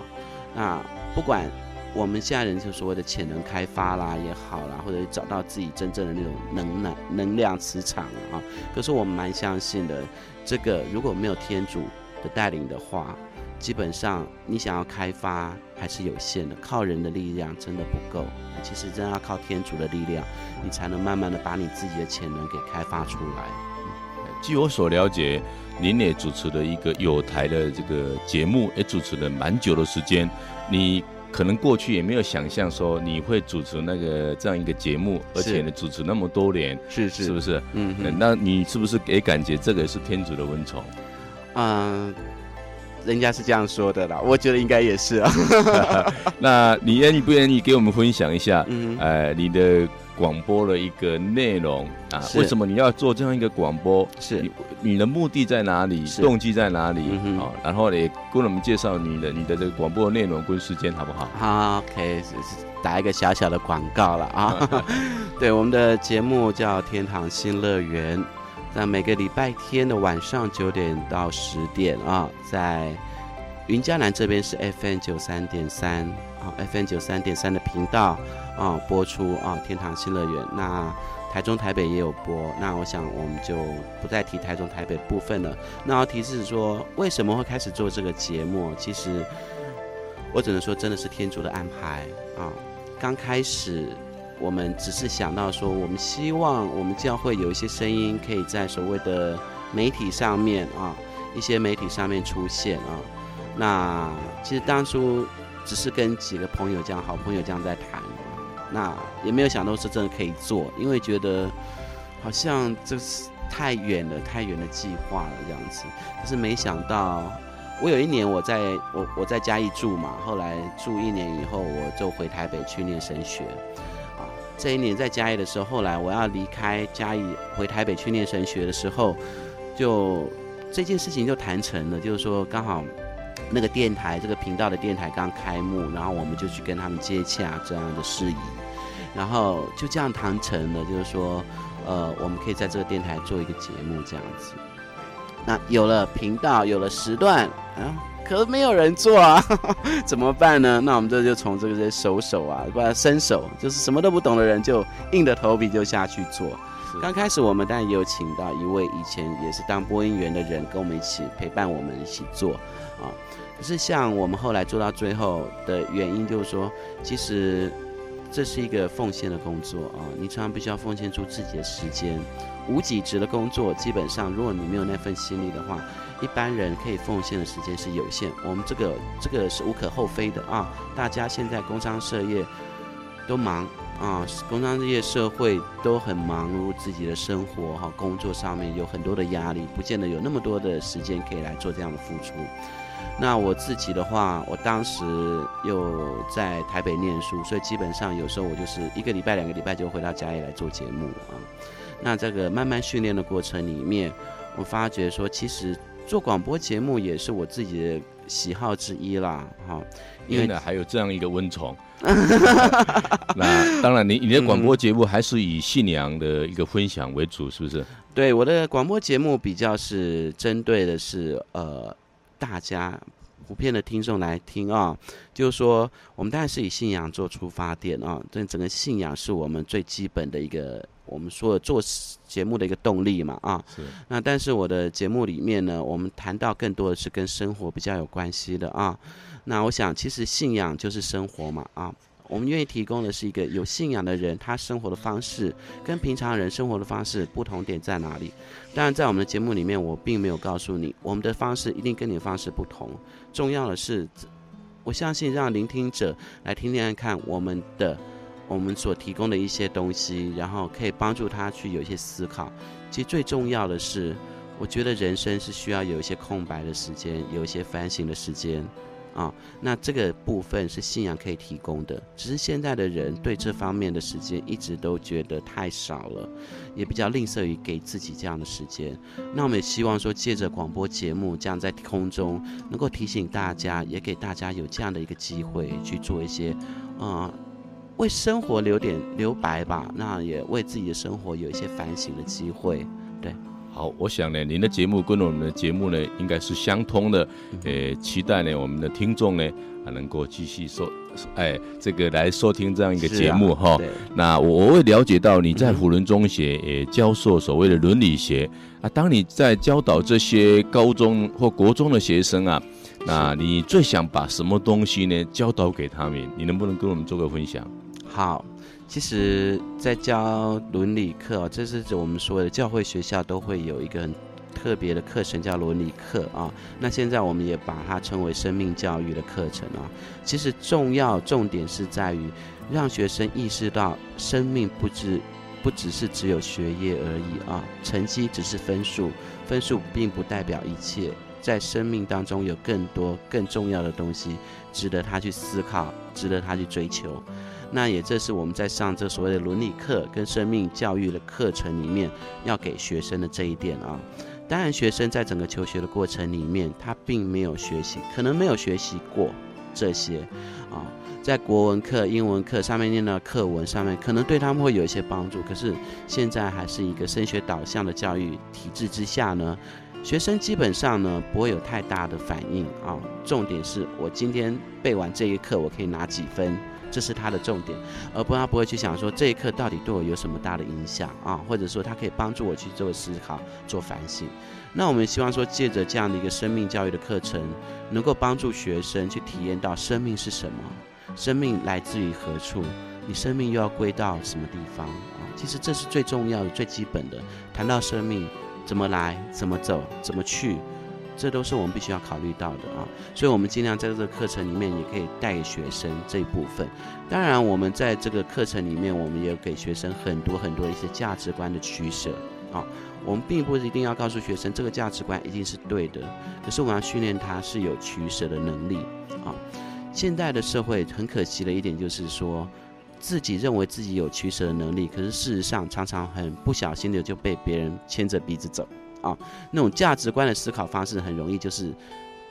那不管我们现在人就所谓的潜能开发啦也好啦，或者找到自己真正的那种能量能量磁场啊，可是我蛮相信的，这个如果没有天主的带领的话，基本上你想要开发还是有限的，靠人的力量真的不够。其实真的要靠天主的力量，你才能慢慢的把你自己的潜能给开发出来。据我所了解，您也主持了一个有台的这个节目，也主持了蛮久的时间。你可能过去也没有想象说你会主持那个这样一个节目，而且呢主持那么多年，是是，是不是？嗯哼，那你是不是也感觉这个是天主的恩宠？嗯。人家是这样说的啦，我觉得应该也是啊。那你愿意不愿意给我们分享一下？嗯，呃，你的广播的一个内容啊？为什么你要做这样一个广播？是你，你的目的在哪里？动机在哪里？嗯啊，然后也跟我们介绍你的你的这个广播的内容跟时间好不好？好，OK，打一个小小的广告了啊。对，我们的节目叫《天堂新乐园》。那每个礼拜天的晚上九点到十点啊，在云嘉南这边是 FM 九三点三啊，FM 九三点三的频道啊播出啊，天堂新乐园。那台中、台北也有播。那我想我们就不再提台中、台北部分了。那要提示说，为什么会开始做这个节目？其实我只能说，真的是天主的安排啊。刚开始。我们只是想到说，我们希望我们教会有一些声音，可以在所谓的媒体上面啊，一些媒体上面出现啊。那其实当初只是跟几个朋友这样，好朋友这样在谈，那也没有想到是真的可以做，因为觉得好像这是太远了，太远的计划了这样子。可是没想到，我有一年我在我我在嘉义住嘛，后来住一年以后，我就回台北去念神学。这一年在嘉义的时候，后来我要离开嘉义回台北去念神学的时候，就这件事情就谈成了，就是说刚好那个电台这个频道的电台刚开幕，然后我们就去跟他们接洽这样的事宜，然后就这样谈成了，就是说呃我们可以在这个电台做一个节目这样子。那有了频道，有了时段啊。可是没有人做啊，怎么办呢？那我们这就从这个些手手啊，不然伸手，就是什么都不懂的人就硬着头皮就下去做。刚开始我们当然也有请到一位以前也是当播音员的人跟我们一起陪伴我们一起做啊。可是像我们后来做到最后的原因就是说，其实这是一个奉献的工作啊，你常常必须要奉献出自己的时间。无给职的工作，基本上如果你没有那份心力的话。一般人可以奉献的时间是有限，我们这个这个是无可厚非的啊。大家现在工商社业都忙啊，工商业社会都很忙碌，自己的生活哈、工作上面有很多的压力，不见得有那么多的时间可以来做这样的付出。那我自己的话，我当时又在台北念书，所以基本上有时候我就是一个礼拜、两个礼拜就回到家里来做节目啊。那这个慢慢训练的过程里面，我发觉说其实。做广播节目也是我自己的喜好之一啦，哈，因为呢还有这样一个温宠。那当然，你你的广播节目还是以信仰的一个分享为主，是不是？对，我的广播节目比较是针对的是呃大家普遍的听众来听啊，就是说我们当然是以信仰做出发点啊，这整个信仰是我们最基本的一个。我们说做节目的一个动力嘛，啊，是。那但是我的节目里面呢，我们谈到更多的是跟生活比较有关系的啊。那我想，其实信仰就是生活嘛，啊，我们愿意提供的是一个有信仰的人，他生活的方式跟平常人生活的方式不同点在哪里？当然，在我们的节目里面，我并没有告诉你我们的方式一定跟你的方式不同。重要的是，我相信让聆听者来听听看我们的。我们所提供的一些东西，然后可以帮助他去有一些思考。其实最重要的是，我觉得人生是需要有一些空白的时间，有一些反省的时间啊。那这个部分是信仰可以提供的，只是现在的人对这方面的时间一直都觉得太少了，也比较吝啬于给自己这样的时间。那我们也希望说，借着广播节目这样在空中能够提醒大家，也给大家有这样的一个机会去做一些，啊。为生活留点留白吧，那也为自己的生活有一些反省的机会，对。好，我想呢，您的节目跟我们的节目呢，应该是相通的。呃，期待呢，我们的听众呢，啊，能够继续收，哎，这个来收听这样一个节目哈。那我我会了解到你在辅仁中学也教授所谓的伦理学啊。当你在教导这些高中或国中的学生啊，那你最想把什么东西呢教导给他们？你能不能跟我们做个分享？好。其实，在教伦理课，这是我们所有的教会学校都会有一个很特别的课程，叫伦理课啊。那现在我们也把它称为生命教育的课程啊。其实重要重点是在于让学生意识到，生命不只不只是只有学业而已啊，成绩只是分数，分数并不代表一切，在生命当中有更多更重要的东西，值得他去思考，值得他去追求。那也这是我们在上这所谓的伦理课跟生命教育的课程里面要给学生的这一点啊。当然，学生在整个求学的过程里面，他并没有学习，可能没有学习过这些啊。在国文课、英文课上面念的课文上面，可能对他们会有一些帮助。可是现在还是一个升学导向的教育体制之下呢，学生基本上呢不会有太大的反应啊。重点是我今天背完这一课，我可以拿几分。这是他的重点，而不他不会去想说这一刻到底对我有什么大的影响啊，或者说他可以帮助我去做思考、做反省。那我们希望说，借着这样的一个生命教育的课程，能够帮助学生去体验到生命是什么，生命来自于何处，你生命又要归到什么地方啊？其实这是最重要的、最基本的。谈到生命，怎么来，怎么走，怎么去。这都是我们必须要考虑到的啊，所以我们尽量在这个课程里面也可以带学生这一部分。当然，我们在这个课程里面，我们也给学生很多很多一些价值观的取舍啊。我们并不一定要告诉学生这个价值观一定是对的，可是我们要训练他是有取舍的能力啊。现在的社会很可惜的一点就是说，自己认为自己有取舍的能力，可是事实上常常很不小心的就被别人牵着鼻子走。啊，那种价值观的思考方式很容易，就是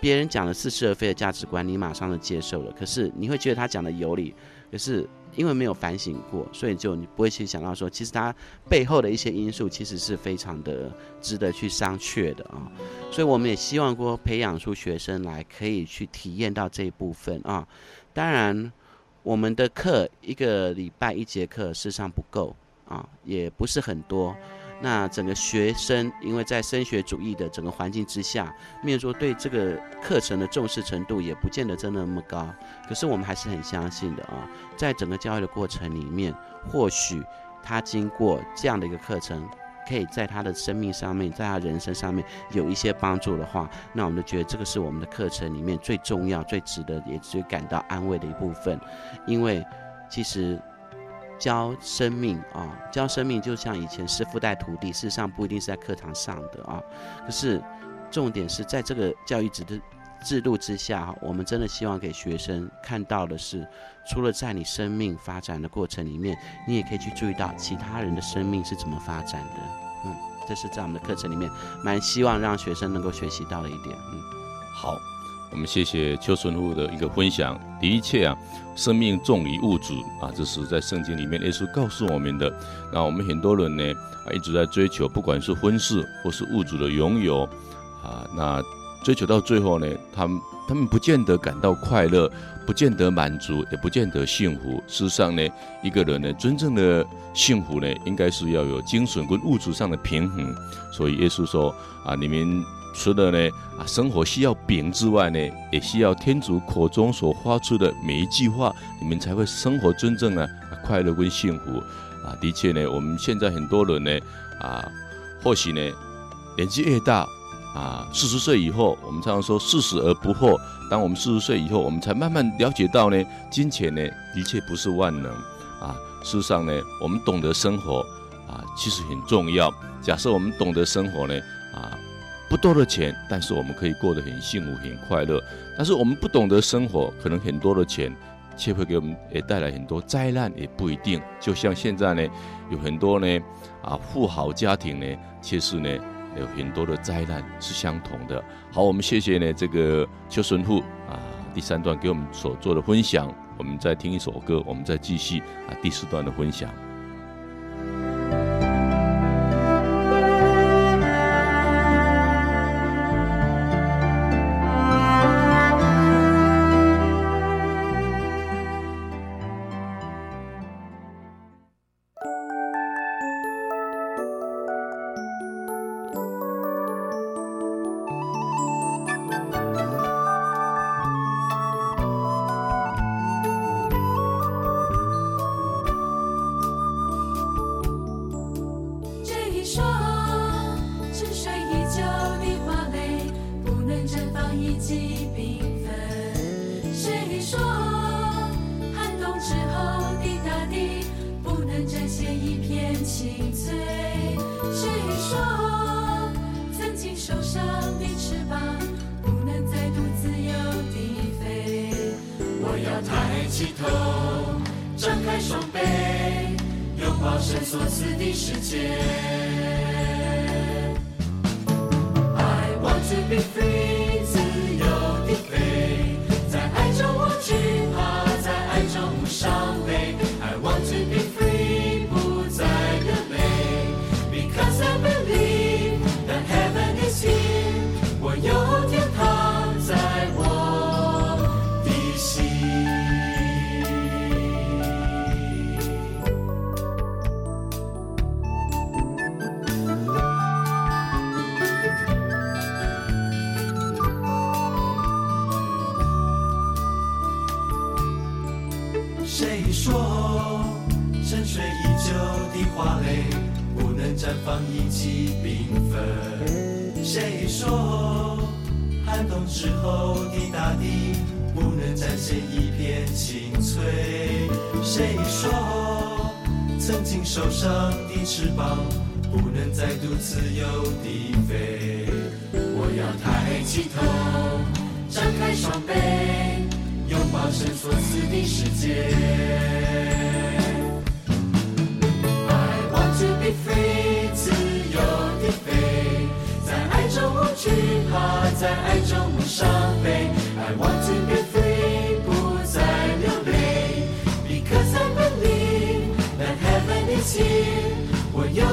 别人讲的似是而非的价值观，你马上就接受了。可是你会觉得他讲的有理，可是因为没有反省过，所以就你不会去想到说，其实他背后的一些因素其实是非常的值得去商榷的啊。所以我们也希望过，培养出学生来可以去体验到这一部分啊。当然，我们的课一个礼拜一节课事实上不够啊，也不是很多。那整个学生，因为在升学主义的整个环境之下，面说对这个课程的重视程度也不见得真的那么高。可是我们还是很相信的啊，在整个教育的过程里面，或许他经过这样的一个课程，可以在他的生命上面，在他人生上面有一些帮助的话，那我们就觉得这个是我们的课程里面最重要、最值得也最感到安慰的一部分，因为其实。教生命啊，教生命就像以前师父带徒弟，事实上不一定是在课堂上的啊。可是重点是在这个教育制的制度之下，我们真的希望给学生看到的是，除了在你生命发展的过程里面，你也可以去注意到其他人的生命是怎么发展的。嗯，这是在我们的课程里面蛮希望让学生能够学习到的一点。嗯，好。我们谢谢邱神父的一个分享。的确啊，生命重于物质啊，这是在圣经里面耶稣告诉我们的。那我们很多人呢啊，一直在追求，不管是婚事或是物质的拥有啊，那追求到最后呢，他们他们不见得感到快乐，不见得满足，也不见得幸福。事实上呢，一个人呢，真正的幸福呢，应该是要有精神跟物质上的平衡。所以耶稣说啊，你们。除了呢啊，生活需要饼之外呢，也需要天主口中所发出的每一句话，你们才会生活真正的快乐跟幸福啊。的确呢，我们现在很多人呢啊，或许呢年纪越大啊，四十岁以后，我们常常说四十而不惑。当我们四十岁以后，我们才慢慢了解到呢，金钱呢的确不是万能啊。事实上呢，我们懂得生活啊，其实很重要。假设我们懂得生活呢。不多的钱，但是我们可以过得很幸福、很快乐。但是我们不懂得生活，可能很多的钱，却会给我们也带来很多灾难，也不一定。就像现在呢，有很多呢啊富豪家庭呢，确实呢有很多的灾难是相同的。好，我们谢谢呢这个邱神父啊第三段给我们所做的分享。我们再听一首歌，我们再继续啊第四段的分享。心碎谁说曾经受伤的翅膀不能再度自由地飞我要抬起头张开双臂拥抱圣所赐的世界 i want to be free 自由地飞在爱中我惧怕在爱中受伤放一季缤纷？谁说寒冬之后的大地不能展现一片青翠？谁说曾经受伤的翅膀不能再度自由地飞？我要抬起头，张开双臂。拥抱神所赐的世界。I want to be free，地飞，在爱中无惧怕，在爱中无伤悲。I want to be free，不再流泪，Because I believe that heaven is here，我有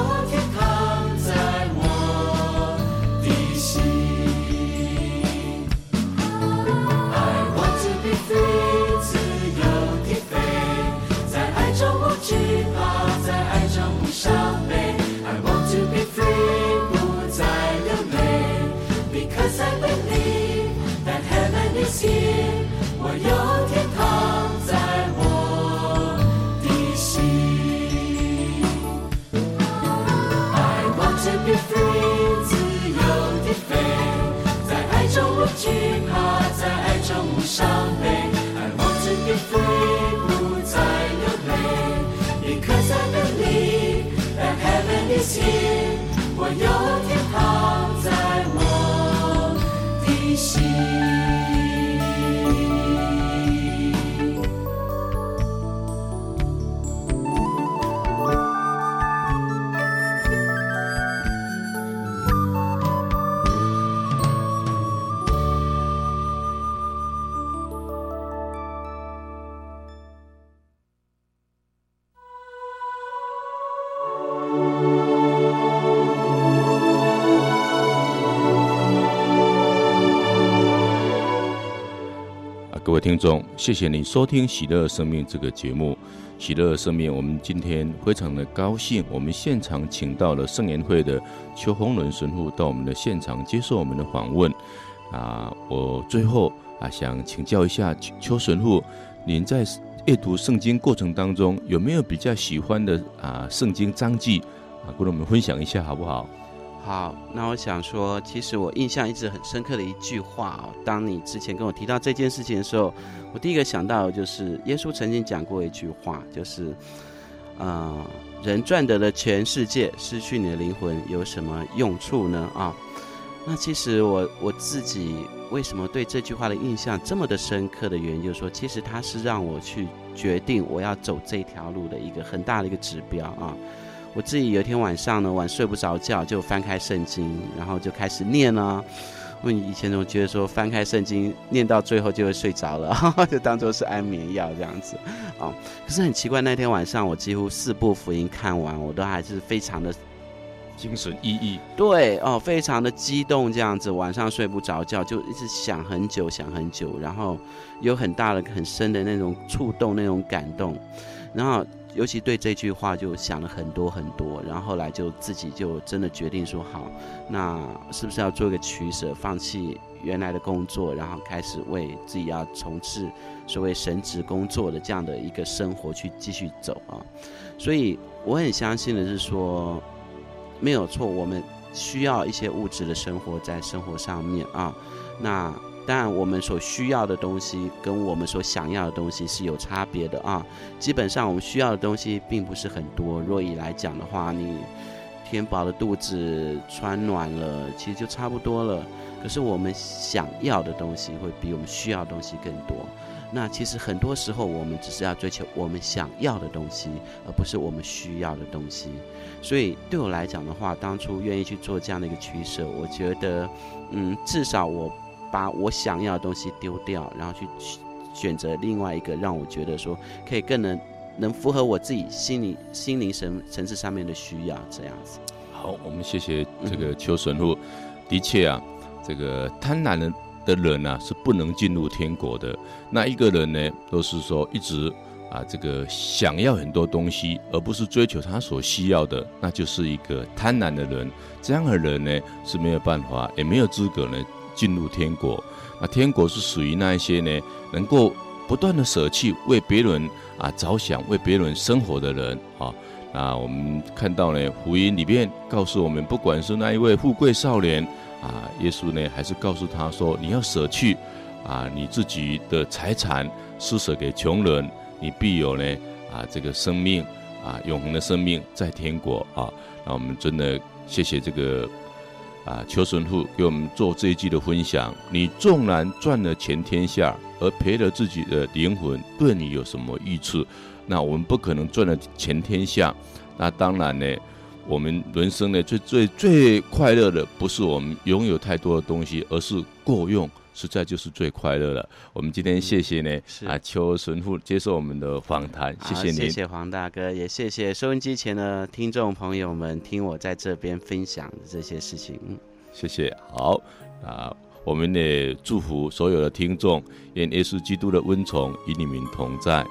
谢谢你收听《喜乐生命》这个节目。《喜乐生命》，我们今天非常的高兴，我们现场请到了圣言会的邱宏伦神父到我们的现场接受我们的访问。啊，我最后啊想请教一下邱邱神父，您在阅读圣经过程当中有没有比较喜欢的啊圣经章节啊，跟我们分享一下好不好？好，那我想说，其实我印象一直很深刻的一句话哦。当你之前跟我提到这件事情的时候，我第一个想到就是耶稣曾经讲过一句话，就是，呃，人赚得了全世界，失去你的灵魂有什么用处呢？啊，那其实我我自己为什么对这句话的印象这么的深刻的原因，就是说，其实它是让我去决定我要走这条路的一个很大的一个指标啊。我自己有一天晚上呢，晚睡不着觉，就翻开圣经，然后就开始念啊。我以前总觉得说翻开圣经念到最后就会睡着了，就当做是安眠药这样子啊。可是很奇怪，那天晚上我几乎四部福音看完，我都还是非常的精神奕奕。对哦，非常的激动这样子，晚上睡不着觉，就一直想很久想很久，然后有很大的很深的那种触动那种感动，然后。尤其对这句话就想了很多很多，然后后来就自己就真的决定说好，那是不是要做一个取舍，放弃原来的工作，然后开始为自己要从事所谓神职工作的这样的一个生活去继续走啊？所以我很相信的是说，没有错，我们需要一些物质的生活在生活上面啊，那。但，我们所需要的东西跟我们所想要的东西是有差别的啊。基本上，我们需要的东西并不是很多。若以来讲的话，你填饱了肚子，穿暖了，其实就差不多了。可是我们想要的东西会比我们需要的东西更多。那其实很多时候我们只是要追求我们想要的东西，而不是我们需要的东西。所以对我来讲的话，当初愿意去做这样的一个取舍，我觉得，嗯，至少我把我想要的东西丢掉，然后去选择另外一个让我觉得说可以更能能符合我自己心理心灵层层次上面的需要，这样子。好，我们谢谢这个邱神父。嗯、的确啊，这个贪婪的的人呢、啊、是不能进入天国的。那一个人呢，都是说一直啊这个想要很多东西，而不是追求他所需要的，那就是一个贪婪的人。这样的人呢是没有办法，也没有资格呢进入天国。那天国是属于那一些呢能够不断的舍弃，为别人啊着想，为别人生活的人啊。那，我们看到呢，福音里面告诉我们，不管是那一位富贵少年啊，耶稣呢还是告诉他说，你要舍去啊你自己的财产，施舍给穷人，你必有呢啊这个生命啊永恒的生命在天国啊。那我们真的谢谢这个啊邱神父给我们做这一季的分享。你纵然赚了全天下，而赔了自己的灵魂，对你有什么益处？那我们不可能赚了全天下，那当然呢，我们人生呢最最最快乐的不是我们拥有太多的东西，而是够用，实在就是最快乐了。我们今天谢谢呢，嗯、啊邱神父接受我们的访谈，谢谢您，谢谢黄大哥，也谢谢收音机前的听众朋友们，听我在这边分享的这些事情，谢谢。好啊，我们也祝福所有的听众，愿耶稣基督的恩宠与你们同在。